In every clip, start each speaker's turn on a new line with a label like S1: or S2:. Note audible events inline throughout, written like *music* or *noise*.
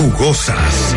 S1: Jugosas,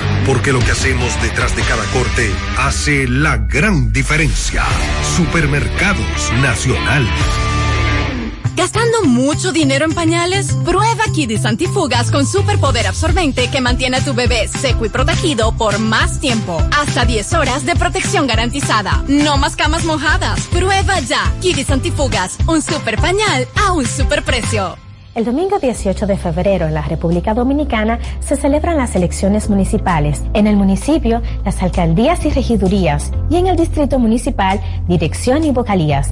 S1: Porque lo que hacemos detrás de cada corte hace la gran diferencia. Supermercados Nacional.
S2: ¿Gastando mucho dinero en pañales? Prueba Kidis Antifugas con superpoder absorbente que mantiene a tu bebé seco y protegido por más tiempo. Hasta 10 horas de protección garantizada. No más camas mojadas. Prueba ya. Kidis Antifugas, un super pañal a un super precio.
S3: El domingo 18 de febrero en la República Dominicana se celebran las elecciones municipales. En el municipio, las alcaldías y regidurías y en el distrito municipal, dirección y vocalías.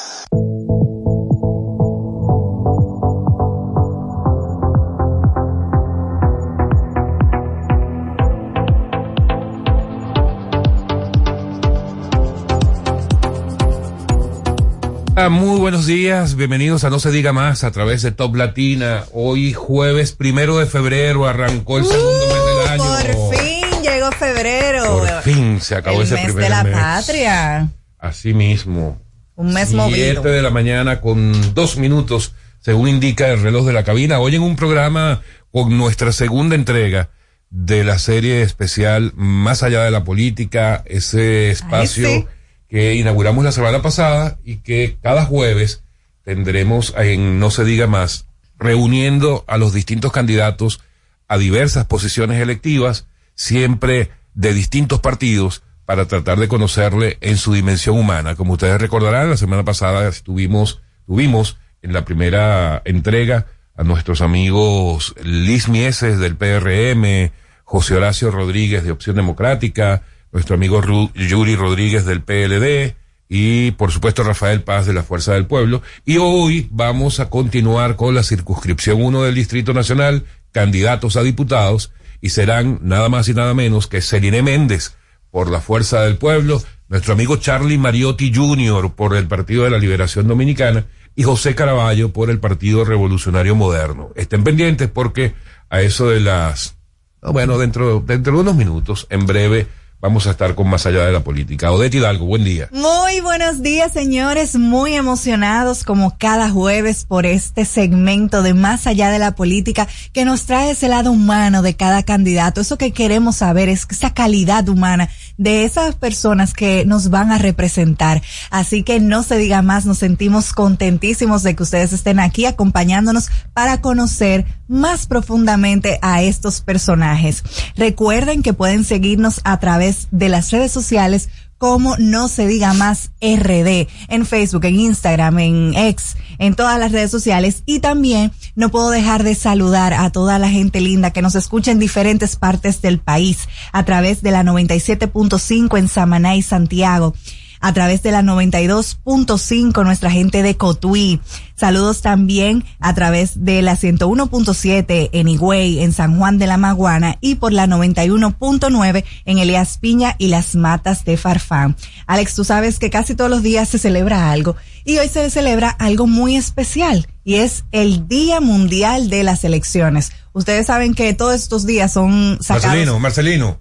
S4: Buenos días, bienvenidos a No se diga más a través de Top Latina. Hoy jueves primero de febrero arrancó el segundo mes del año.
S5: Por fin llegó febrero.
S4: Por fin se acabó
S5: el
S4: ese
S5: mes
S4: primer
S5: de la
S4: mes.
S5: patria.
S4: Así mismo.
S5: Un mes
S4: Siete
S5: movido.
S4: de la mañana con dos minutos, según indica el reloj de la cabina. Hoy en un programa con nuestra segunda entrega de la serie especial Más allá de la política, ese espacio
S5: sí.
S4: Que inauguramos la semana pasada y que cada jueves tendremos en No se diga más, reuniendo a los distintos candidatos a diversas posiciones electivas, siempre de distintos partidos, para tratar de conocerle en su dimensión humana. Como ustedes recordarán, la semana pasada estuvimos, tuvimos en la primera entrega a nuestros amigos Liz Mieses del PRM, José Horacio Rodríguez de Opción Democrática, nuestro amigo Ru- Yuri Rodríguez del PLD y por supuesto Rafael Paz de la Fuerza del Pueblo. Y hoy vamos a continuar con la circunscripción 1 del Distrito Nacional, candidatos a diputados, y serán nada más y nada menos que Celine Méndez por la Fuerza del Pueblo, nuestro amigo Charlie Mariotti Jr. por el Partido de la Liberación Dominicana y José Caraballo por el Partido Revolucionario Moderno. Estén pendientes porque a eso de las, no, bueno, dentro, dentro de unos minutos, en breve, vamos a estar con más allá de la política. Odette Hidalgo, buen día.
S5: Muy buenos días, señores. Muy emocionados como cada jueves por este segmento de Más allá de la política que nos trae ese lado humano de cada candidato. Eso que queremos saber es esa calidad humana de esas personas que nos van a representar. Así que no se diga más, nos sentimos contentísimos de que ustedes estén aquí acompañándonos para conocer más profundamente a estos personajes. Recuerden que pueden seguirnos a través de las redes sociales como no se diga más RD en Facebook, en Instagram, en X, en todas las redes sociales. Y también no puedo dejar de saludar a toda la gente linda que nos escucha en diferentes partes del país a través de la 97.5 en Samaná y Santiago a través de la 92.5 nuestra gente de Cotuí. Saludos también a través de la 101.7 en Higüey, en San Juan de la Maguana y por la 91.9 en Elías Piña y las Matas de Farfán. Alex, tú sabes que casi todos los días se celebra algo y hoy se celebra algo muy especial y es el Día Mundial de las Elecciones. Ustedes saben que todos estos días son
S4: sacados. Marcelino, Marcelino.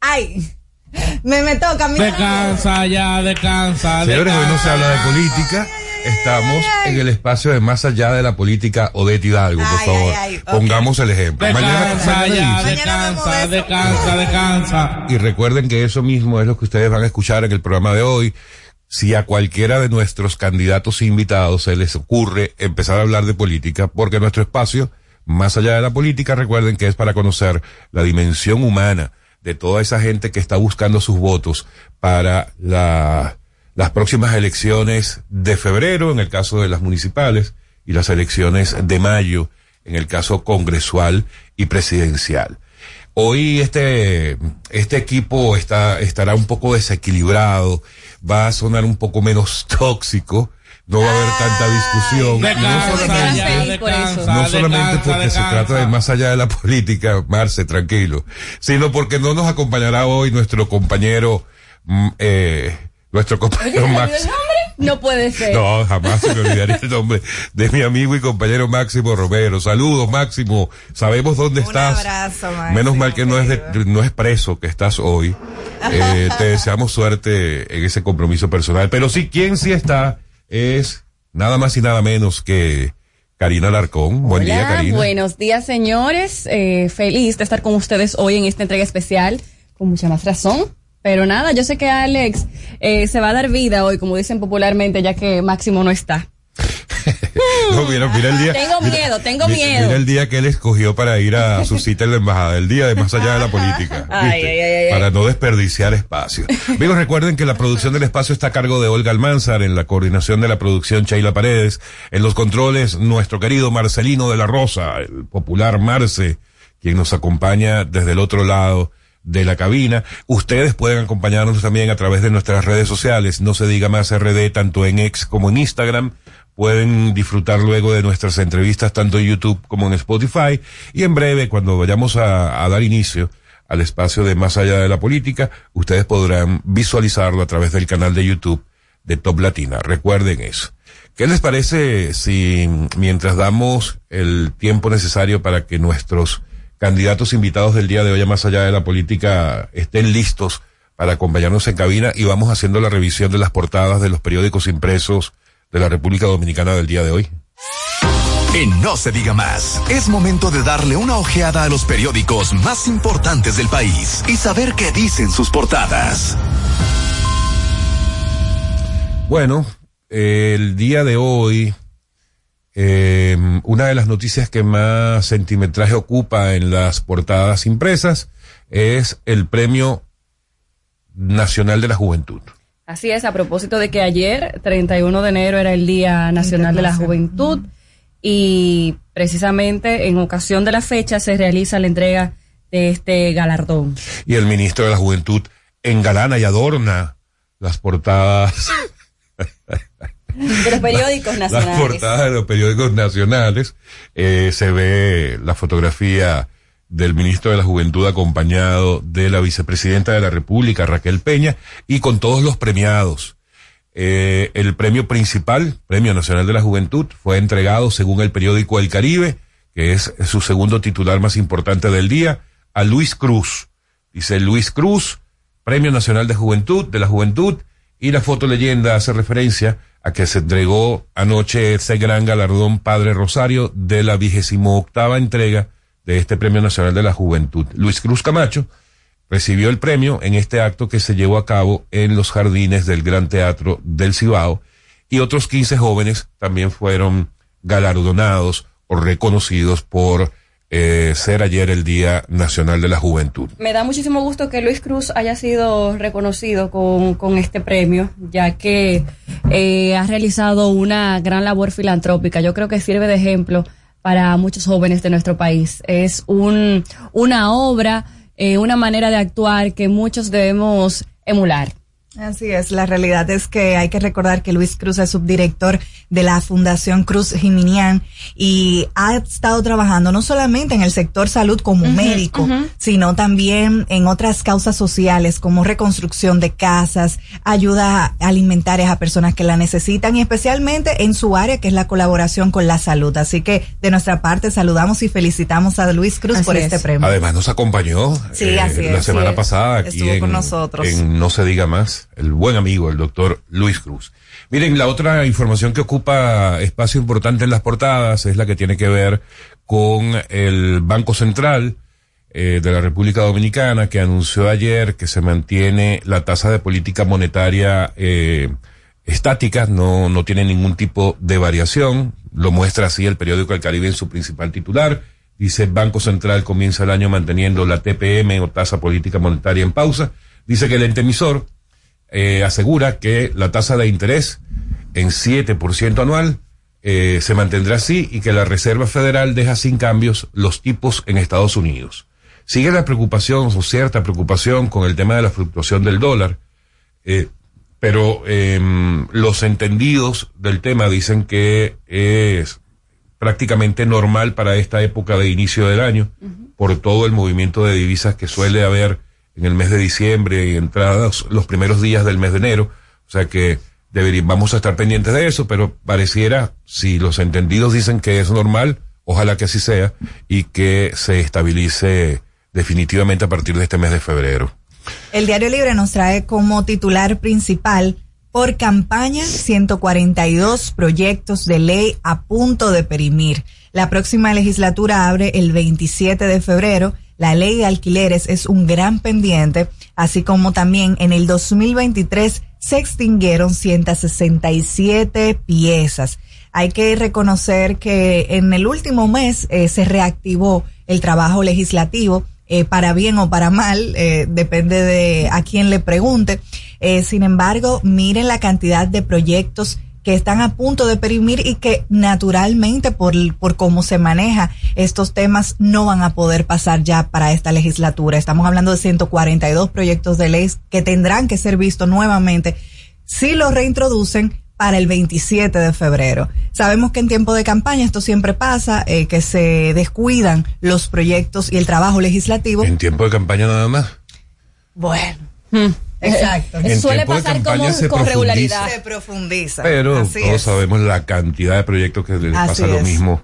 S5: Ay. Me, me toca,
S6: mi Descansa ya, descansa.
S4: Señores, hoy no se habla de política. Estamos en el espacio de más allá de la política Odette Hidalgo, por favor. Pongamos el ejemplo.
S6: Descansa ya, descansa, descansa, descansa.
S4: Y recuerden que eso mismo es lo que ustedes van a escuchar en el programa de hoy si a cualquiera de nuestros candidatos invitados se les ocurre empezar a hablar de política, porque nuestro espacio, más allá de la política, recuerden que es para conocer la dimensión humana de toda esa gente que está buscando sus votos para la, las próximas elecciones de febrero, en el caso de las municipales, y las elecciones de mayo, en el caso congresual y presidencial. Hoy este, este equipo está, estará un poco desequilibrado va a sonar un poco menos *laughs* tóxico, no va a haber tanta discusión. no solamente, porque se trata de más allá de la política, Marce, tranquilo, sino porque no nos acompañará hoy nuestro compañero, mm, eh, nuestro compañero Max.
S2: No puede ser.
S4: No, jamás se me olvidaría el nombre de mi amigo y compañero Máximo Romero. Saludos, Máximo. Sabemos dónde
S5: Un
S4: estás.
S5: Abrazo, Máximo,
S4: Menos mal que no es, no es preso que estás hoy. Eh, te deseamos suerte en ese compromiso personal. Pero sí, quien sí está es nada más y nada menos que Karina Larcón. Buen día, Karina.
S2: Buenos días, señores. Eh, feliz de estar con ustedes hoy en esta entrega especial, con mucha más razón pero nada, yo sé que Alex eh, se va a dar vida hoy, como dicen popularmente, ya que Máximo no está. *laughs*
S4: no, mira, mira el día.
S2: Tengo miedo, tengo miedo.
S4: Mira el día que él escogió para ir a su cita en la embajada, el día de más allá de la política. *laughs*
S2: Ay, ay, ay,
S4: para no desperdiciar espacio. Amigos, recuerden que la producción del espacio está a cargo de Olga Almanzar, en la coordinación de la producción Chaila Paredes, en los controles nuestro querido Marcelino de la Rosa, el popular Marce, quien nos acompaña desde el otro lado de la cabina. Ustedes pueden acompañarnos también a través de nuestras redes sociales, no se diga más RD, tanto en X como en Instagram. Pueden disfrutar luego de nuestras entrevistas tanto en YouTube como en Spotify. Y en breve, cuando vayamos a, dar inicio al espacio de Más allá de la política, ustedes podrán visualizarlo a través del canal de YouTube de Top Latina. Recuerden eso. ¿Qué les parece si mientras damos el tiempo necesario para que nuestros candidatos invitados del día de hoy, más allá de la política, estén listos para acompañarnos en cabina y vamos haciendo la revisión de las portadas de los periódicos impresos de la República Dominicana del día de hoy.
S7: En No se diga más, es momento de darle una ojeada a los periódicos más importantes del país y saber qué dicen sus portadas.
S4: Bueno, el día de hoy eh, una de las noticias que más centimetraje ocupa en las portadas impresas es el Premio Nacional de la Juventud.
S2: Así es, a propósito de que ayer, 31 de enero, era el Día Nacional de la Juventud y precisamente en ocasión de la fecha se realiza la entrega de este galardón.
S4: Y el ministro de la Juventud engalana y adorna las portadas
S2: de los periódicos nacionales.
S4: Las portadas de los periódicos nacionales. Eh, se ve la fotografía del ministro de la Juventud acompañado de la vicepresidenta de la República, Raquel Peña, y con todos los premiados. Eh, el premio principal, Premio Nacional de la Juventud, fue entregado según el periódico El Caribe, que es su segundo titular más importante del día, a Luis Cruz. Dice Luis Cruz, Premio Nacional de Juventud, de la Juventud, y la foto leyenda hace referencia a que se entregó anoche ese gran galardón Padre Rosario de la vigésimo octava entrega de este Premio Nacional de la Juventud. Luis Cruz Camacho recibió el premio en este acto que se llevó a cabo en los jardines del Gran Teatro del Cibao y otros 15 jóvenes también fueron galardonados o reconocidos por eh, ser ayer el Día Nacional de la Juventud.
S2: Me da muchísimo gusto que Luis Cruz haya sido reconocido con, con este premio, ya que eh, ha realizado una gran labor filantrópica. Yo creo que sirve de ejemplo para muchos jóvenes de nuestro país. Es un, una obra, eh, una manera de actuar que muchos debemos emular.
S5: Así es, la realidad es que hay que recordar que Luis Cruz es subdirector de la Fundación Cruz Jiminián y ha estado trabajando no solamente en el sector salud como médico, sino también en otras causas sociales como reconstrucción de casas, ayuda alimentaria a personas que la necesitan y especialmente en su área que es la colaboración con la salud. Así que de nuestra parte saludamos y felicitamos a Luis Cruz por este premio.
S4: Además nos acompañó eh, la semana pasada aquí con nosotros. en No se diga más el buen amigo, el doctor Luis Cruz. Miren, la otra información que ocupa espacio importante en las portadas es la que tiene que ver con el Banco Central eh, de la República Dominicana, que anunció ayer que se mantiene la tasa de política monetaria eh, estática, no, no tiene ningún tipo de variación. Lo muestra así el periódico El Caribe en su principal titular. Dice, Banco Central comienza el año manteniendo la TPM o tasa política monetaria en pausa. Dice que el ente emisor eh, asegura que la tasa de interés en 7% anual eh, se mantendrá así y que la Reserva Federal deja sin cambios los tipos en Estados Unidos. Sigue la preocupación o cierta preocupación con el tema de la fluctuación del dólar, eh, pero em, los entendidos del tema dicen que es prácticamente normal para esta época de inicio del año, por todo el movimiento de divisas que suele haber en el mes de diciembre y entrados los primeros días del mes de enero. O sea que deberíamos vamos a estar pendientes de eso, pero pareciera, si los entendidos dicen que es normal, ojalá que así sea y que se estabilice definitivamente a partir de este mes de febrero.
S5: El Diario Libre nos trae como titular principal por campaña 142 proyectos de ley a punto de perimir. La próxima legislatura abre el 27 de febrero la ley de alquileres es un gran pendiente, así como también en el 2023 se extinguieron 167 piezas. Hay que reconocer que en el último mes eh, se reactivó el trabajo legislativo, eh, para bien o para mal, eh, depende de a quién le pregunte. sin embargo, miren la cantidad de proyectos que están a punto de perimir y que naturalmente por, por cómo se maneja estos temas no van a poder pasar ya para esta legislatura. Estamos hablando de 142 proyectos de ley que tendrán que ser vistos nuevamente si los reintroducen para el 27 de febrero. Sabemos que en tiempo de campaña esto siempre pasa, eh, que se descuidan los proyectos y el trabajo legislativo.
S4: En tiempo de campaña nada más.
S5: Bueno. Hmm. Exacto.
S4: suele pasar como, con regularidad.
S5: Se profundiza.
S4: Pero todos sabemos la cantidad de proyectos que les pasa lo mismo.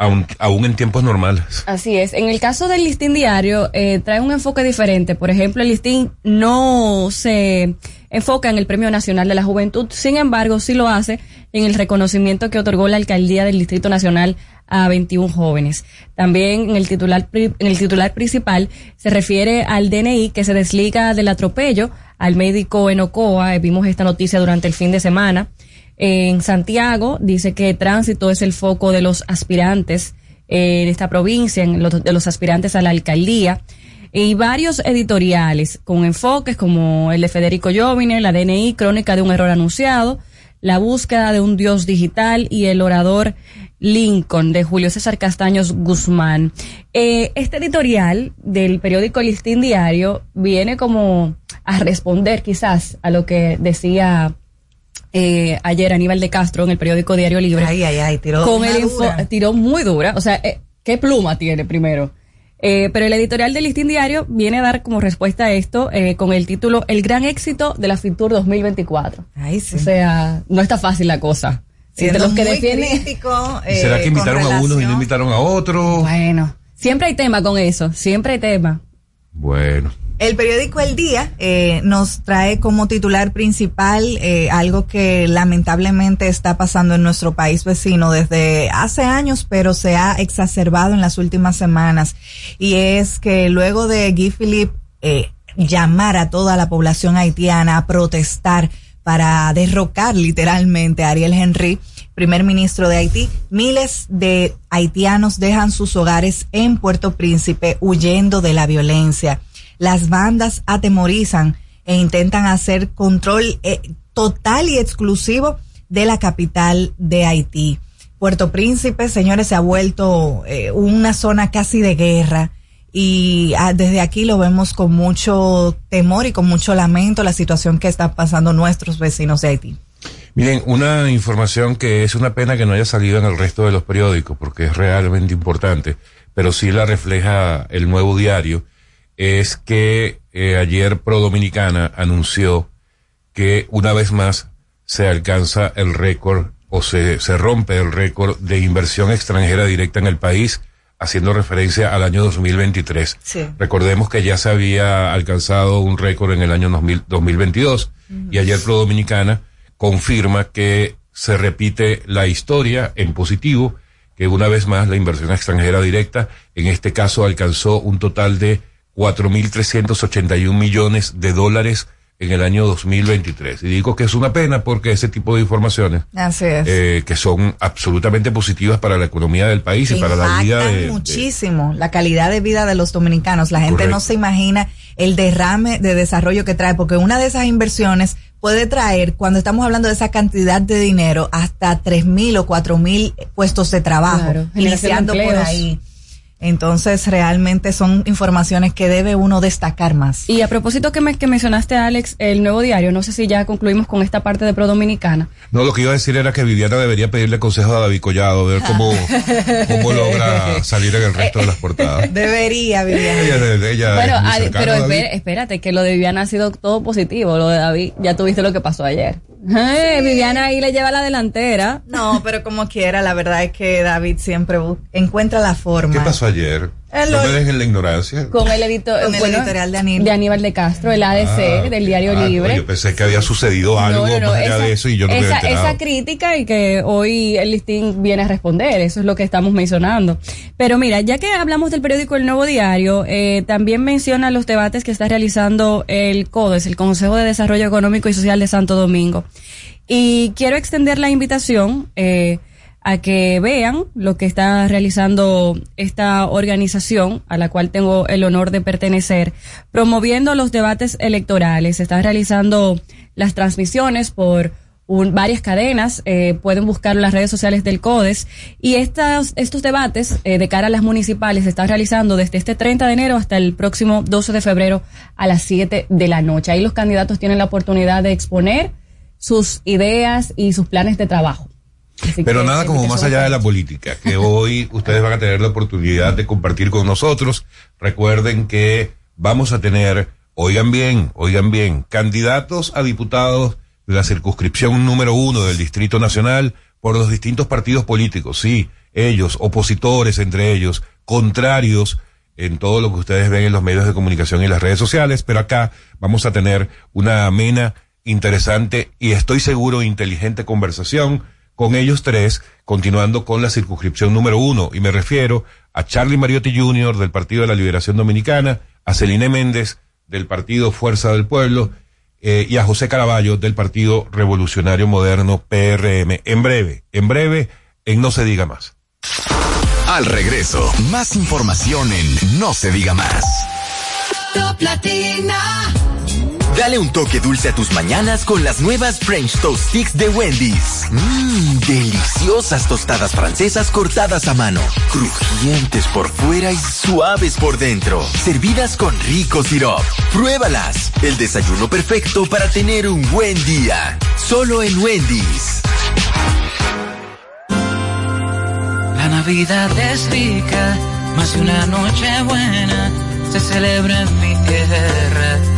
S4: Aún, aún, en tiempos normales.
S8: Así es. En el caso del listín diario, eh, trae un enfoque diferente. Por ejemplo, el listín no se enfoca en el Premio Nacional de la Juventud, sin embargo, sí lo hace en el reconocimiento que otorgó la Alcaldía del Distrito Nacional a 21 jóvenes. También en el titular, en el titular principal se refiere al DNI que se desliga del atropello al médico en Ocoa. Eh, vimos esta noticia durante el fin de semana. En Santiago dice que tránsito es el foco de los aspirantes eh, en esta provincia, en de los aspirantes a la alcaldía. Y varios editoriales con enfoques como el de Federico Jovine, la DNI, Crónica de un error anunciado, La búsqueda de un dios digital y el orador Lincoln de Julio César Castaños Guzmán. Eh, este editorial del periódico Listín Diario viene como a responder quizás a lo que decía eh, ayer Aníbal de Castro en el periódico Diario Libre.
S5: Ay, ay, ay, tiró,
S8: con el tiró muy dura. O sea, eh, ¿qué pluma tiene primero? Eh, pero el editorial del Listín Diario viene a dar como respuesta a esto eh, con el título El gran éxito de la Fitur 2024.
S5: Ay, sí.
S8: O sea, no está fácil la cosa.
S5: Siendo los que defienden.
S4: Eh, ¿Será que invitaron a uno y no invitaron a otro?
S8: Bueno, siempre hay tema con eso, siempre hay tema.
S4: Bueno.
S5: El periódico El Día eh, nos trae como titular principal eh, algo que lamentablemente está pasando en nuestro país vecino desde hace años, pero se ha exacerbado en las últimas semanas. Y es que luego de Guy Philippe eh, llamar a toda la población haitiana a protestar para derrocar literalmente a Ariel Henry, primer ministro de Haití, miles de haitianos dejan sus hogares en Puerto Príncipe huyendo de la violencia las bandas atemorizan e intentan hacer control eh, total y exclusivo de la capital de Haití. Puerto Príncipe, señores, se ha vuelto eh, una zona casi de guerra y ah, desde aquí lo vemos con mucho temor y con mucho lamento la situación que están pasando nuestros vecinos de Haití.
S4: Miren, una información que es una pena que no haya salido en el resto de los periódicos porque es realmente importante, pero sí la refleja el nuevo diario, es que eh, ayer Pro Dominicana anunció que una vez más se alcanza el récord o se, se rompe el récord de inversión extranjera directa en el país, haciendo referencia al año 2023.
S5: Sí.
S4: Recordemos que ya se había alcanzado un récord en el año 2000 2022 y ayer Pro Dominicana confirma que se repite la historia en positivo, que una vez más la inversión extranjera directa, en este caso alcanzó un total de 4.381 millones de dólares en el año 2023. Y digo que es una pena porque ese tipo de informaciones,
S5: Así es.
S4: eh, que son absolutamente positivas para la economía del país y para la vida de, de-
S5: muchísimo la calidad de vida de los dominicanos. La gente no se imagina el derrame de desarrollo que trae, porque una de esas inversiones puede traer, cuando estamos hablando de esa cantidad de dinero, hasta tres mil o cuatro mil puestos de trabajo,
S8: Claro, generación de
S5: iniciando por ahí. Entonces, realmente son informaciones que debe uno destacar más.
S8: Y a propósito que, me, que mencionaste, Alex, el nuevo diario, no sé si ya concluimos con esta parte de Pro Dominicana.
S4: No, lo que iba a decir era que Viviana debería pedirle consejo a David Collado, ver cómo, *laughs* cómo logra salir en el resto de las portadas. *laughs*
S5: Debería, Viviana.
S4: Ella, ella
S8: bueno,
S4: cercana
S8: pero espérate, que lo de Viviana ha sido todo positivo. Lo de David, ya tuviste lo que pasó ayer. Ay, Viviana ahí le lleva la delantera.
S5: No, pero como quiera, la verdad es que David siempre encuentra la forma.
S4: ¿Qué pasó ayer?
S5: El
S4: no
S5: ol-
S4: me dejen la ignorancia.
S8: Con el, edito-
S5: Con el
S8: bueno,
S5: editorial de Aníbal.
S8: de Aníbal de Castro, el ADC,
S4: Ah,
S8: del Diario
S4: ah,
S8: Libre.
S4: Yo pensé que había sucedido algo
S8: No, no, no,
S4: más allá
S8: esa-
S4: de eso y yo no me
S8: esa,
S4: había enterado.
S8: esa crítica y que hoy el listín viene a responder, eso es lo que estamos mencionando. Pero mira, ya que hablamos del periódico El Nuevo Diario, eh, también menciona los debates que está realizando el CODES, el Consejo de Desarrollo Económico y Social de Santo Domingo. Y quiero extender la invitación eh, a que vean lo que está realizando esta organización a la cual tengo el honor de pertenecer, promoviendo los debates electorales. Se están realizando las transmisiones por un- varias cadenas, eh, pueden buscar las redes sociales del CODES y estas, estos debates eh, de cara a las municipales se están realizando desde este 30 de enero hasta el próximo 12 de febrero a las 7 de la noche. Ahí los candidatos tienen la oportunidad de exponer sus ideas y sus planes de trabajo. Así
S4: Pero nada como más allá de la política, que hoy *laughs* ustedes van a tener la oportunidad de compartir con nosotros. Recuerden que vamos a tener, oigan bien, oigan bien, candidatos a diputados de la circunscripción número uno del Distrito Nacional por los distintos partidos políticos. Sí, ellos, opositores entre ellos, contrarios en todo lo que ustedes ven en los medios de comunicación y las redes sociales, pero acá vamos a tener una amena, interesante y estoy seguro inteligente conversación con ellos tres, continuando con la circunscripción número uno, y me refiero a Charlie Mariotti Jr. del Partido de la Liberación Dominicana, a Celine Méndez del Partido Fuerza del Pueblo, eh, y a José Caraballo del Partido Revolucionario Moderno PRM. En breve, en breve, en No se diga más.
S7: Al regreso, más información en No se diga más.
S9: Top Latina.
S10: Dale un toque dulce a tus mañanas con las nuevas French Toast Sticks de Wendy's. Mmm, deliciosas tostadas francesas cortadas a mano, crujientes por fuera y suaves por dentro, servidas con rico sirop. Pruébalas, el desayuno perfecto para tener un buen día. Solo en Wendy's.
S9: La Navidad es rica, más de una noche buena se celebra en mi tierra.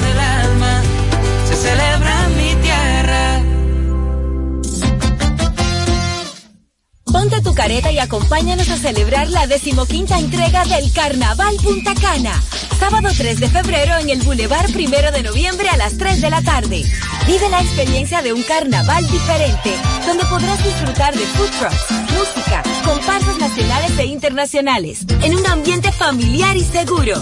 S9: se celebra mi tierra.
S11: Ponte tu careta y acompáñanos a celebrar la decimoquinta entrega del Carnaval Punta Cana. Sábado 3 de febrero en el Boulevard Primero de Noviembre a las 3 de la tarde. Vive la experiencia de un carnaval diferente, donde podrás disfrutar de food trucks, música, comparsas nacionales e internacionales, en un ambiente familiar y seguro.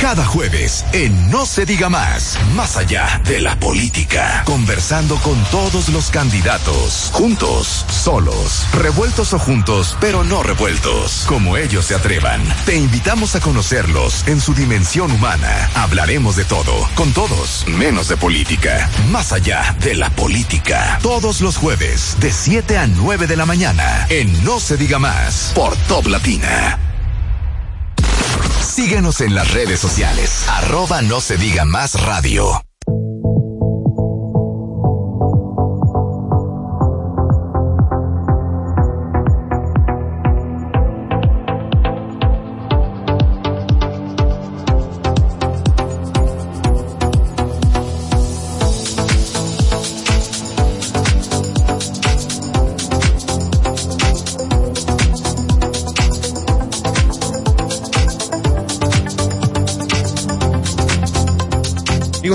S7: Cada jueves en No se diga más, más allá de la política, conversando con todos los candidatos, juntos, solos, revueltos o juntos, pero no revueltos, como ellos se atrevan. Te invitamos a conocerlos en su dimensión humana. Hablaremos de todo, con todos, menos de política, más allá de la política. Todos los jueves, de 7 a 9 de la mañana, en No se diga más, por Top Latina. Síguenos en las redes sociales. Arroba no se diga más radio.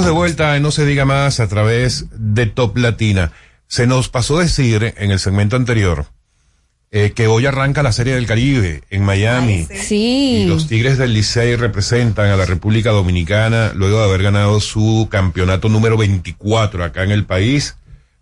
S4: Amigos de vuelta en No se diga más a través de Top Latina. Se nos pasó decir en el segmento anterior eh, que hoy arranca la Serie del Caribe en Miami.
S8: Sí.
S4: Y los Tigres del Licey representan a la República Dominicana luego de haber ganado su campeonato número 24 acá en el país.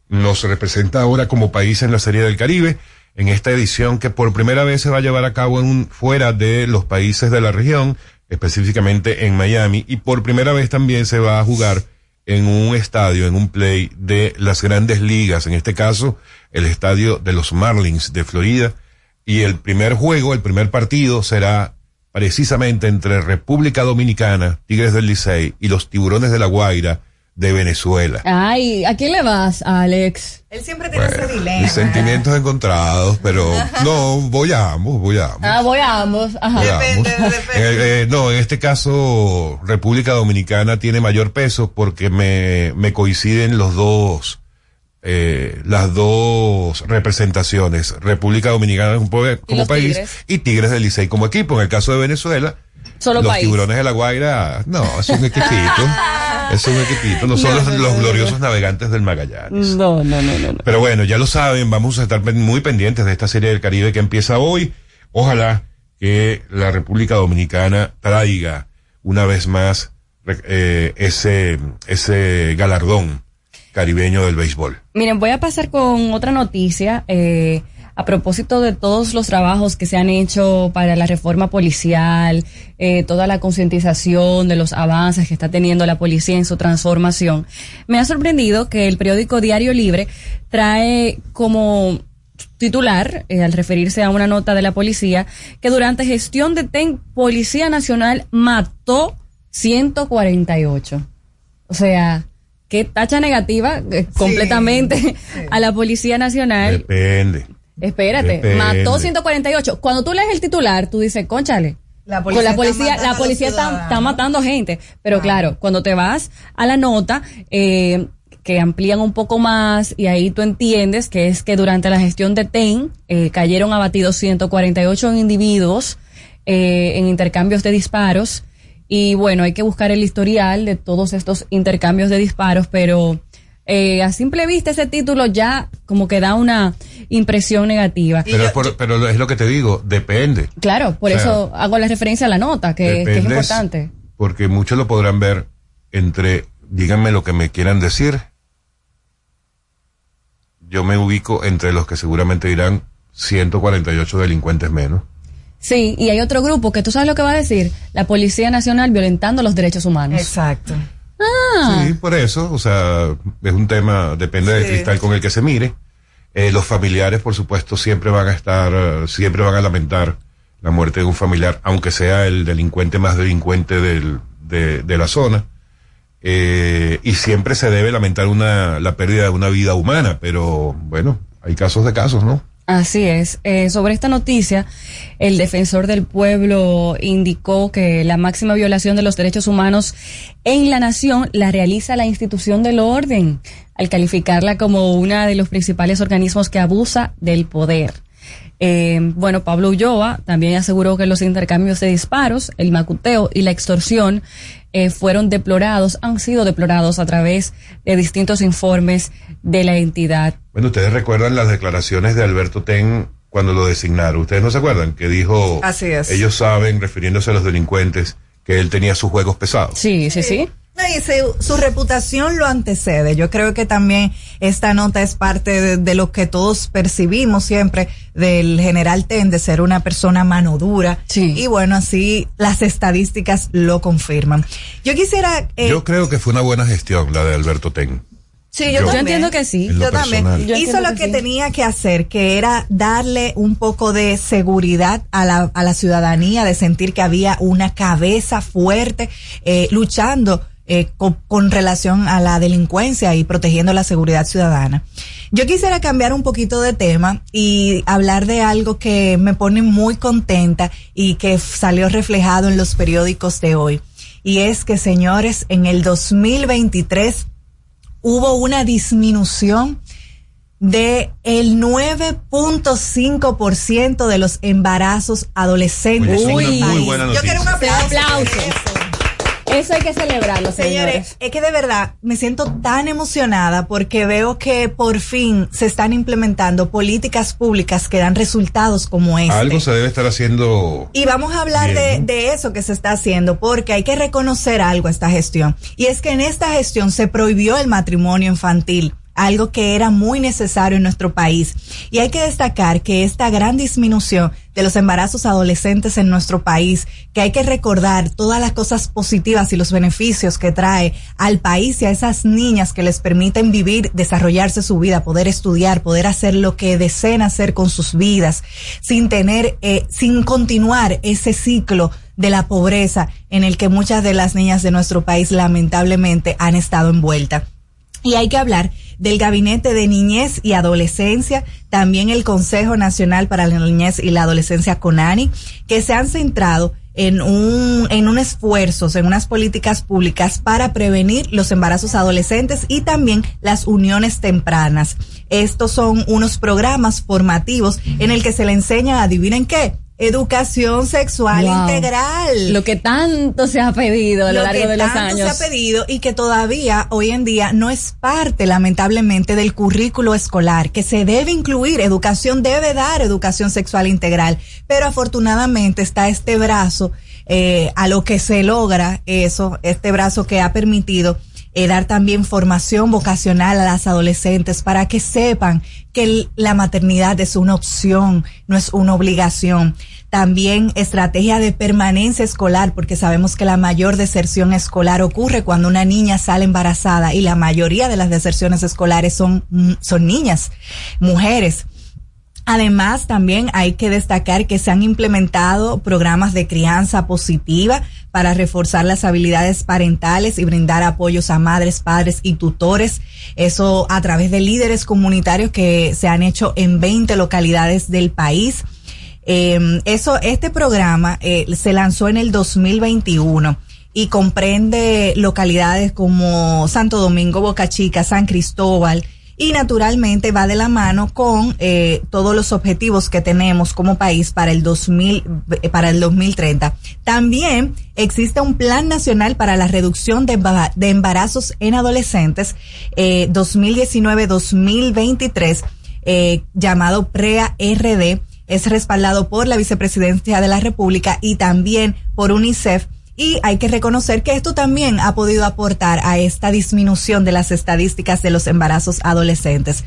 S4: Nos representa ahora como país en la Serie del Caribe en esta edición que por primera vez se va a llevar a cabo en un, fuera de los países de la región específicamente en Miami, y por primera vez también se va a jugar en un estadio, en un play de las grandes ligas, en este caso el estadio de los Marlins de Florida, y el primer juego, el primer partido será precisamente entre República Dominicana, Tigres del Licey y los Tiburones de la Guaira de Venezuela.
S8: Ay, ¿a quién le vas, Alex?
S5: Él siempre tiene ese dilema.
S4: Mis sentimientos encontrados, pero *laughs* no, voy a ambos, voy a ambos.
S8: Ah, voy a ambos. Ajá.
S4: A ambos. Eh, eh, no, en este caso, República Dominicana tiene mayor peso porque me, me coinciden los dos, eh, las dos representaciones. República Dominicana como, como país
S8: tigres?
S4: y Tigres del Licey como equipo. En el caso de Venezuela,
S8: Solo
S4: los
S8: país.
S4: tiburones de la Guaira, no, es un equipito. *laughs* es un equipito, no son
S8: No,
S4: los,
S8: no,
S4: gloriosos navegantes del Magallanes.
S8: No, no, no, no.
S4: Pero bueno, ya lo saben, vamos a estar muy pendientes de esta serie del Caribe que empieza hoy. Ojalá que la República Dominicana traiga una vez más eh, ese, ese galardón caribeño del béisbol.
S8: Miren, voy a pasar con otra noticia. eh, a propósito de todos los trabajos que se han hecho para la reforma policial, eh, toda la concientización de los avances que está teniendo la policía en su transformación, me ha sorprendido que el periódico Diario Libre trae como titular, eh, al referirse a una nota de la policía, que durante gestión de TEN, Policía Nacional mató 148. O sea, qué tacha negativa eh, completamente *laughs* a la Policía Nacional.
S4: Depende.
S8: Espérate,
S4: Depende.
S8: mató 148. Cuando tú lees el titular, tú dices, conchale.
S5: La
S8: con
S5: policía
S8: la
S5: está
S8: policía,
S5: matando a
S8: la policía está, está matando gente. Pero claro, cuando te vas a la nota, eh, que amplían un poco más y ahí tú entiendes que es que durante la gestión de TEN eh, cayeron abatidos 148 individuos eh, en intercambios de disparos. Y bueno, hay que buscar el historial de todos estos intercambios de disparos, pero eh, a simple vista ese título ya como que da una impresión negativa.
S4: Pero, es por- pero es lo que te digo, depende.
S8: Claro, por
S4: O sea,
S8: eso hago la referencia a la nota, que, que es importante.
S4: Porque muchos lo podrán ver entre, díganme lo que me quieran decir. Yo me ubico entre los que seguramente dirán 148 delincuentes menos.
S8: Sí, y hay otro grupo que tú sabes lo que va a decir, la Policía Nacional violentando los derechos humanos.
S5: Exacto.
S8: Ah,
S4: Sí, por eso, o sea, es un tema, depende del cristal con el que se mire. Eh, los familiares, por supuesto, siempre van a estar, siempre van a lamentar la muerte de un familiar, aunque sea el delincuente más delincuente del, de, de la zona. Eh, y siempre se debe lamentar una, la pérdida de una vida humana, pero bueno, hay casos de casos, ¿no?
S8: Así es. Eh, sobre esta noticia, el defensor del pueblo indicó que la máxima violación de los derechos humanos en la nación la realiza la institución del orden, al calificarla como una de los principales organismos que abusa del poder. Eh, bueno, Pablo Ulloa también aseguró que los intercambios de disparos, el macuteo y la extorsión eh, fueron deplorados, han sido deplorados a través de distintos informes de la entidad.
S4: Bueno, ustedes recuerdan las declaraciones de Alberto Ten cuando lo designaron. ¿Ustedes no se acuerdan? Que dijo,
S5: Así es.
S4: ellos saben, refiriéndose a los delincuentes, que él tenía sus juegos pesados.
S8: Sí, sí, sí.
S5: No, y su, su reputación lo antecede. Yo creo que también esta nota es parte de, de lo que todos percibimos siempre del general Ten, de ser una persona mano dura.
S8: Sí.
S5: Y bueno, así las estadísticas lo confirman. Yo quisiera... eh,
S4: Yo creo que fue una buena gestión la de Alberto Ten.
S5: Sí, yo,
S4: Yo-
S5: también.
S8: entiendo que sí.
S5: Yo también.
S8: Yo
S5: Hizo lo
S8: que
S5: que
S8: sí.
S5: tenía que hacer, que era darle un poco de seguridad a la, a la ciudadanía, de sentir que había una cabeza fuerte eh, luchando eh, con, con relación a la delincuencia y protegiendo la seguridad ciudadana. Yo quisiera cambiar un poquito de tema y hablar de algo que me pone muy contenta y que salió reflejado en los periódicos de hoy. Y es que, señores, en el 2023 hubo una disminución de el 9.5% de los embarazos adolescentes.
S4: Una
S5: el
S4: muy buena
S5: Yo quiero un
S4: noticia.
S5: aplauso.
S8: Aplauso.
S5: Eso.
S8: Hay que celebrarlo,
S5: Señores,
S8: señores.
S5: es que de verdad me siento tan emocionada porque veo que por fin se están implementando políticas públicas que dan resultados como este.
S4: Algo se debe estar haciendo.
S5: Y vamos a hablar de, de eso que se está haciendo, porque hay que reconocer algo a esta gestión. Y es que en esta gestión se prohibió el matrimonio infantil, algo que era muy necesario en nuestro país. Y hay que destacar que esta gran disminución de los embarazos adolescentes en nuestro país, que hay que recordar todas las cosas positivas y los beneficios que trae al país y a esas niñas que les permiten vivir, desarrollarse su vida, poder estudiar, poder hacer lo que deseen hacer con sus vidas, sin tener, eh, sin continuar ese ciclo de la pobreza en el que muchas de las niñas de nuestro país lamentablemente han estado envueltas. Y hay que hablar del Gabinete de Niñez y Adolescencia, también el Consejo Nacional para la Niñez y la Adolescencia CONANI, que se han centrado en un, en un esfuerzos, en unas políticas públicas para prevenir los embarazos adolescentes y también las uniones tempranas. Estos son unos programas formativos en el que se le enseña, adivinen qué, educación sexual
S8: Wow.
S5: integral
S8: Lo que tanto se ha pedido a lo,
S5: lo
S8: largo
S5: que
S8: de los
S5: tanto
S8: años.
S5: se ha pedido y que todavía hoy en día no es parte lamentablemente del currículo escolar que se debe incluir educación debe dar educación sexual integral pero afortunadamente está este brazo eh, a lo que se logra eso este brazo que ha permitido eh, dar también formación vocacional a las adolescentes para que sepan que la maternidad es una opción, no es una obligación. También estrategia de permanencia escolar, porque sabemos que la mayor deserción escolar ocurre cuando una niña sale embarazada y la mayoría de las deserciones escolares son, son niñas, mujeres. Además, también hay que destacar que se han implementado programas de crianza positiva para reforzar las habilidades parentales y brindar apoyos a madres, padres y tutores. Eso a través de líderes comunitarios que se han hecho en 20 localidades del país. Eh, eso, este programa eh, se lanzó en el 2021 y comprende localidades como Santo Domingo, Boca Chica, San Cristóbal y naturalmente va de la mano con eh, todos los objetivos que tenemos como país para el 2000 eh, para el 2030. También existe un plan nacional para la reducción de, de embarazos en adolescentes eh, 2019-2023 eh, llamado PREA RD es respaldado por la vicepresidencia de la República y también por UNICEF. Y hay que reconocer que esto también ha podido aportar a esta disminución de las estadísticas de los embarazos adolescentes.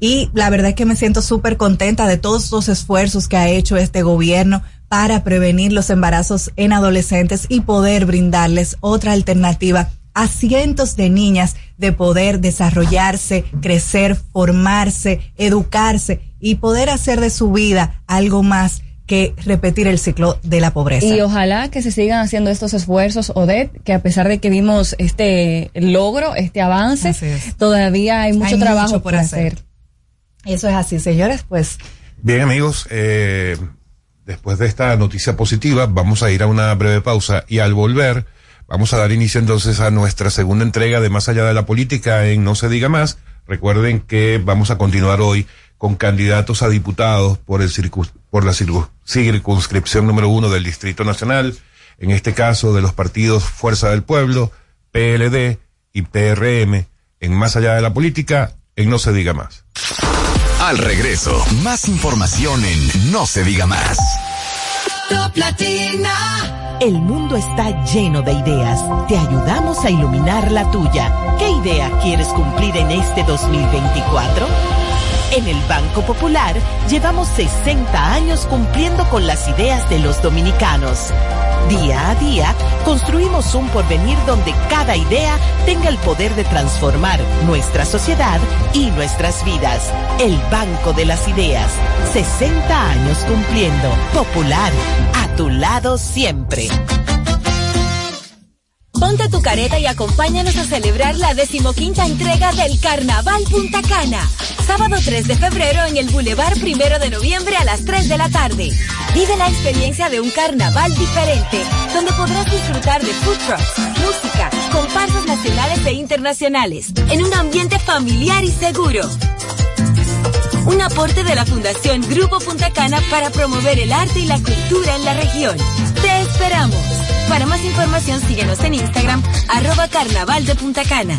S5: Y la verdad es que me siento súper contenta de todos los esfuerzos que ha hecho este gobierno para prevenir los embarazos en adolescentes y poder brindarles otra alternativa a cientos de niñas de poder desarrollarse, crecer, formarse, educarse y poder hacer de su vida algo más que repetir el ciclo de la pobreza.
S8: Y ojalá que se sigan haciendo estos esfuerzos, Odette, que a pesar de que vimos este logro, este avance,
S5: es.
S8: todavía hay mucho
S5: Hay
S8: trabajo
S5: mucho
S8: por
S5: por
S8: hacer.
S5: hacer. Eso es así, señores, pues
S4: Bien amigos, eh, después de esta noticia positiva vamos a ir a una breve pausa y al volver vamos a dar inicio entonces a nuestra segunda entrega de Más allá de la política en No se diga más. Recuerden que vamos a continuar hoy con candidatos a diputados por, el por la circunscripción número uno del Distrito Nacional, en este caso de los partidos Fuerza del Pueblo, PLD y PRM, en Más allá de la política, en No se diga más.
S7: Al regreso, más información en No se diga más.
S12: Top El mundo está lleno de ideas. Te ayudamos a iluminar la tuya. ¿Qué idea quieres cumplir en este 2024? En el Banco Popular llevamos 60 años cumpliendo con las ideas de los dominicanos. Día a día, construimos un porvenir donde cada idea tenga el poder de transformar nuestra sociedad y nuestras vidas. El Banco de las Ideas. 60 años cumpliendo. Popular. A tu lado siempre.
S11: Ponte tu careta y acompáñanos a celebrar la decimoquinta entrega del Carnaval Punta Cana. Sábado 3 de febrero en el Boulevard Primero de Noviembre a las 3 de la tarde. Vive la experiencia de un carnaval diferente, donde podrás disfrutar de food trucks, música, comparsas nacionales e internacionales, en un ambiente familiar y seguro. Un aporte de la Fundación Grupo Punta Cana para promover el arte y la cultura en la región. Te esperamos. Para más información síguenos en Instagram, arroba carnaval de Punta Cana.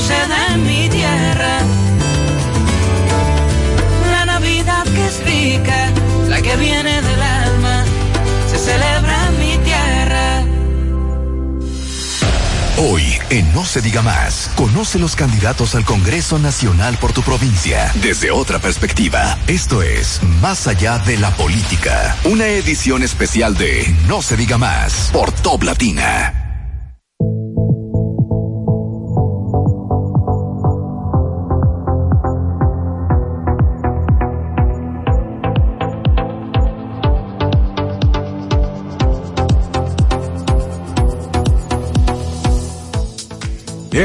S9: se mi tierra. La Navidad que es rica, la que viene del alma, se celebra en mi tierra.
S7: Hoy, en No se diga más, conoce los candidatos al Congreso Nacional por tu provincia desde otra perspectiva. Esto es Más allá de la política, una edición especial de No se diga más por Top Latina.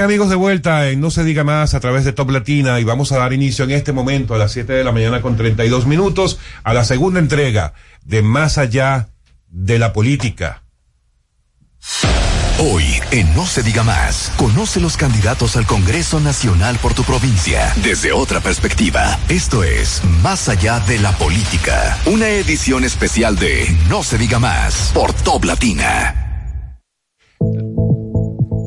S4: Amigos de vuelta en No se diga más a través de Top Latina y vamos a dar inicio en este momento a las 7 de la mañana con 32 minutos a la segunda entrega de Más allá de la política.
S7: Hoy en No se diga más, conoce los candidatos al Congreso Nacional por tu provincia desde otra perspectiva. Esto es Más allá de la política, una edición especial de No se diga más por Top Latina.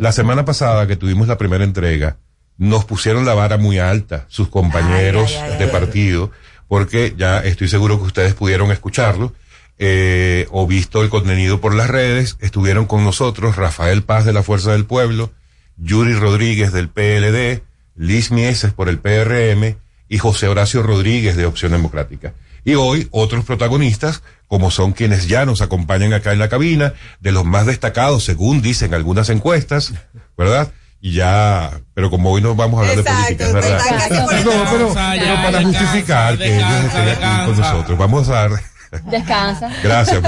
S4: La semana pasada que tuvimos la primera entrega, nos pusieron la vara muy alta, sus compañeros de partido, porque ya estoy seguro que ustedes pudieron escucharlo, eh, o visto el contenido por las redes, estuvieron con nosotros Rafael Paz de la Fuerza del Pueblo, Yuri Rodríguez del PLD, Liz Mieses por el PRM y José Horacio Rodríguez de Opción Democrática. Y hoy otros protagonistas, como son quienes ya nos acompañan acá en la cabina, de los más destacados, según dicen algunas encuestas, ¿verdad? Y ya, pero como hoy no vamos a hablar de política, ¿verdad? No, pero, para justificar que ellos estén aquí con nosotros, vamos a dar...
S8: Descansa. *laughs*
S4: Gracias,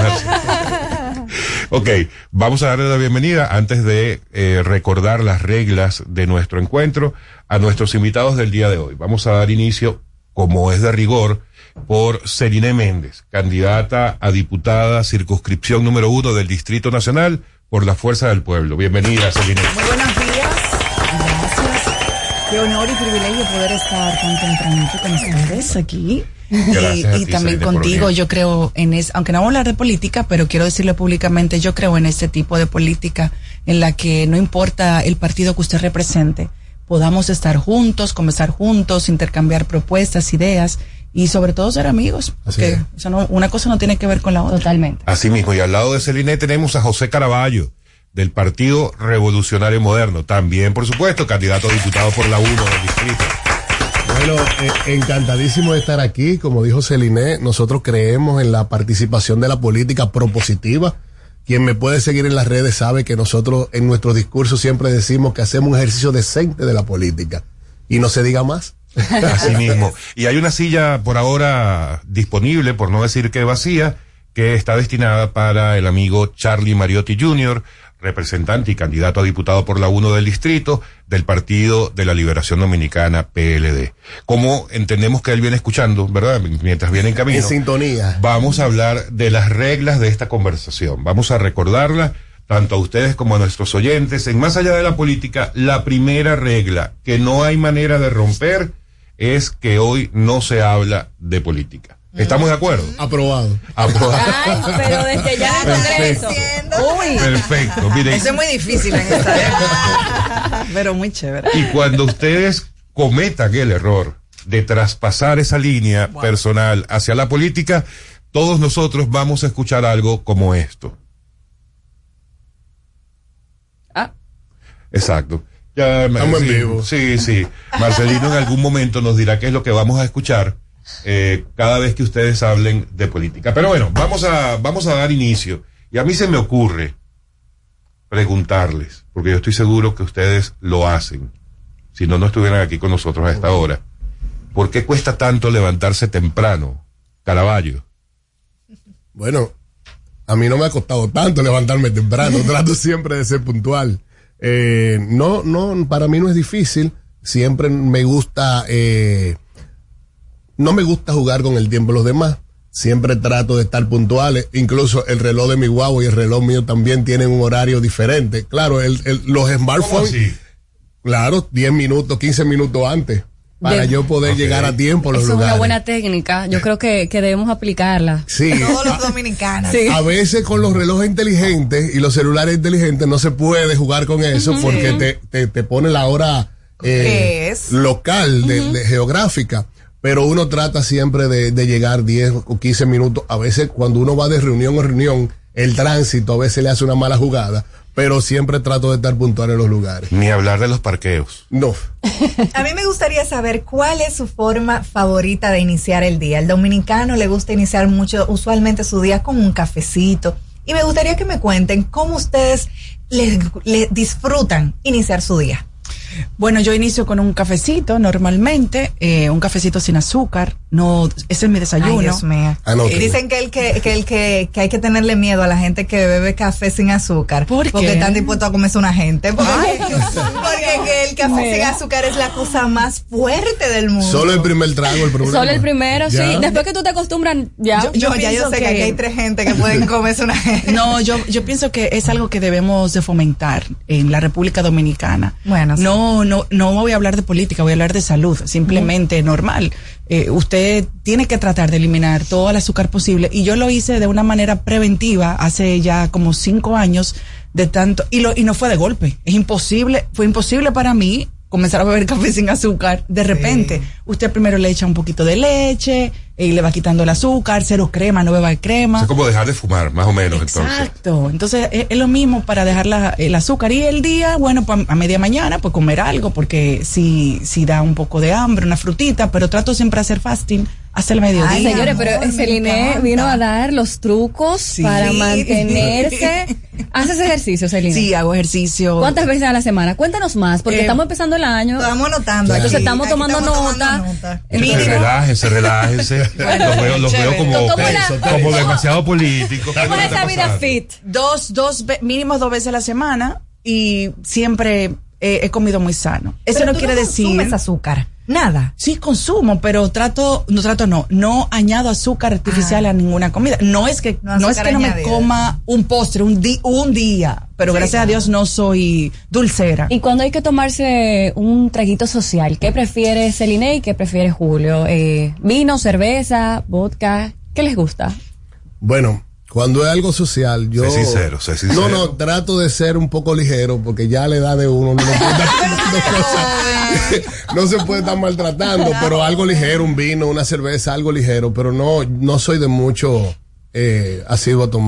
S4: Ok, vamos a darle la bienvenida antes de eh, recordar las reglas de nuestro encuentro a nuestros invitados del día de hoy. Vamos a dar inicio, como es de rigor, por Celine Méndez, candidata a diputada circunscripción número uno del Distrito Nacional por la Fuerza del Pueblo. Bienvenida, Celine.
S13: Muy buenos días. Gracias. Qué honor y privilegio poder estar tan tempranito con ustedes aquí. y, también contigo, yo creo en es, aunque no vamos a hablar de política, pero quiero decirlo públicamente, yo creo en este tipo de política en la que no importa el partido que usted represente, podamos estar juntos, conversar juntos, intercambiar propuestas, ideas y sobre todo ser amigos, porque una cosa no tiene que ver con la otra.
S8: Totalmente.
S4: Así mismo, y al lado de Celine tenemos a José Caraballo, del Partido Revolucionario Moderno, también, por supuesto, candidato a diputado por la 1 del distrito.
S14: Bueno, eh, encantadísimo de estar aquí. Como dijo Celine, nosotros creemos en la participación de la política propositiva. Quien me puede seguir en las redes sabe que nosotros en nuestro discurso siempre decimos que hacemos un ejercicio decente de la política. Y no se diga más. *laughs*
S4: Así mismo. Y hay una silla por ahora disponible, por no decir que vacía, que está destinada para el amigo Charlie Mariotti Jr., representante y candidato a diputado por la 1 del distrito del Partido de la Liberación Dominicana, PLD. Como entendemos que él viene escuchando, ¿verdad? Mientras viene en camino.
S14: En sintonía.
S4: Vamos a hablar de las reglas de esta conversación. Vamos a recordarla tanto a ustedes como a nuestros oyentes. En Más allá de la política, la primera regla que no hay manera de romper es que hoy no se habla de política. ¿Estamos de acuerdo?
S14: Aprobado.
S4: Aprobado.
S8: Ay, pero desde ya en el Congreso.
S13: Uy.
S4: Perfecto. Miren,
S13: Eso es muy difícil en esta época. *laughs* Pero muy chévere.
S4: y cuando ustedes cometan el error de traspasar esa línea personal hacia la política, todos nosotros vamos a escuchar algo como esto.
S8: Ah.
S4: Exacto. Ya,
S14: Estamos en
S4: sí,
S14: vivo.
S4: Sí, sí. Marcelino en algún momento nos dirá qué es lo que vamos a escuchar eh, cada vez que ustedes hablen de política. Pero bueno, vamos a, vamos a dar inicio. Y a mí se me ocurre preguntarles, porque yo estoy seguro que ustedes lo hacen, si no, no estuvieran aquí con nosotros a esta hora. ¿Por qué cuesta tanto levantarse temprano, Caraballo?
S14: Bueno, a mí no me ha costado tanto levantarme temprano, *laughs* trato siempre de ser puntual. Eh, no, no, para mí no es difícil, siempre me gusta, eh, no me gusta jugar con el tiempo de los demás, siempre trato de estar puntuales, incluso el reloj de mi guagua y el reloj mío también tienen un horario diferente. Claro, el, el- los
S4: ¿Cómo
S14: smartphones, claro, 10 minutos, 15 minutos antes, para
S8: De-
S14: yo poder llegar a tiempo a los
S8: Eso es
S14: lugares.
S8: una buena técnica. Yo creo que, que debemos aplicarla.
S14: Sí.
S5: Todos los dominicanos.
S8: Sí.
S14: A veces con los relojes inteligentes y los celulares inteligentes no se puede jugar con eso porque te, te, te pone la hora eh,
S5: ¿Qué es?
S14: local, de, de geográfica. Pero uno trata siempre de, de llegar 10 o 15 minutos. A veces cuando uno va de reunión a reunión, el tránsito a veces le hace una mala jugada. Pero siempre trato de estar puntual en los lugares.
S4: Ni hablar de los parqueos.
S14: No. *laughs*
S5: A mí me gustaría saber cuál es su forma favorita de iniciar el día. El dominicano le gusta iniciar mucho, usualmente su día con un cafecito. Y me gustaría que me cuenten cómo ustedes les, les disfrutan iniciar su día.
S13: Bueno, yo inicio con un cafecito normalmente, eh, un cafecito sin azúcar. No, ese es mi desayuno.
S5: Ay, Dios mío. Y Dicen que el que, que el que, que hay que tenerle miedo a la gente que bebe café sin azúcar.
S13: ¿Por
S5: Porque
S13: qué?
S5: están dispuestos a comerse una gente. Porque,
S13: Ay, *laughs*
S5: porque que el café sin azúcar es la cosa más fuerte del mundo.
S14: Solo el primer trago, el problema.
S8: Solo el primero,
S14: Ya.
S8: sí. Después que tú te acostumbras, ya.
S5: Yo, yo ya yo
S13: pienso
S5: sé que,
S13: que-
S5: aquí hay tres gente que pueden *laughs* comerse una gente.
S13: No, yo, yo pienso que es algo que debemos de fomentar en la República Dominicana.
S5: Bueno, sí.
S13: No, no, no voy a hablar de política, voy a hablar de salud, simplemente normal. Eh, usted tiene que tratar de eliminar todo el azúcar posible y yo lo hice de una manera preventiva hace ya como cinco años de tanto y lo y no fue de golpe. Es imposible, fue imposible para mí comenzar a beber café sin azúcar de repente. Usted primero le echa un poquito de leche y le va quitando el azúcar, cero crema, no beba crema.
S4: Es como dejar de fumar, más o menos, entonces.
S13: Exacto. Entonces es, es lo mismo para dejar la- el azúcar y el día, bueno, pues a media mañana, pues comer algo, porque si, si da un poco de hambre, una frutita, pero trato siempre de hacer fasting hasta el mediodía.
S5: Ay,
S8: Señores,
S5: amor,
S8: pero Celine vino a dar los trucos
S13: Sí.
S8: para mantenerse. *laughs* ¿Haces ejercicio, Celine?
S13: Sí, hago ejercicio.
S8: ¿Cuántas veces a la semana? Cuéntanos más, porque
S13: Eh,
S8: estamos empezando el año.
S5: Estamos anotando.
S8: Entonces
S5: aquí.
S8: estamos tomando
S5: estamos
S8: nota.
S5: tomando nota.
S4: Se relájense, relájense. los veo, los veo como,
S8: ¿Cómo la-
S4: como demasiado políticos. ¿Qué es lo
S8: ¿Cómo es
S4: está
S8: esa vida fit?
S13: Dos, dos, ve- mínimo dos veces a la semana y siempre eh, he comido muy sano. Eso
S5: Pero
S13: no
S5: tú
S13: quiere decir.
S5: consumes azúcar. Nada.
S13: Sí, consumo, pero trato, no trato, no, no añado azúcar artificial
S5: Ah.
S13: a ninguna comida. No es que
S5: No
S13: no, es que no me coma un postre un, di- un día, pero
S5: Sí,
S13: gracias
S5: claro.
S13: a Dios no soy dulcera.
S8: Y cuando hay que tomarse un traguito social, ¿qué prefiere Celine y qué prefiere Julio? Eh, ¿Vino, cerveza, vodka? ¿Qué les gusta?
S14: Bueno, cuando es algo social, yo.
S4: Sé sincero, sé sincero.
S14: No, no, trato de ser un poco ligero, porque ya a la edad de uno no, puede estar *laughs* no se puede estar maltratando, pero algo ligero, un vino, una cerveza, algo ligero, pero no, no soy de mucho eh, asiduo a tomar.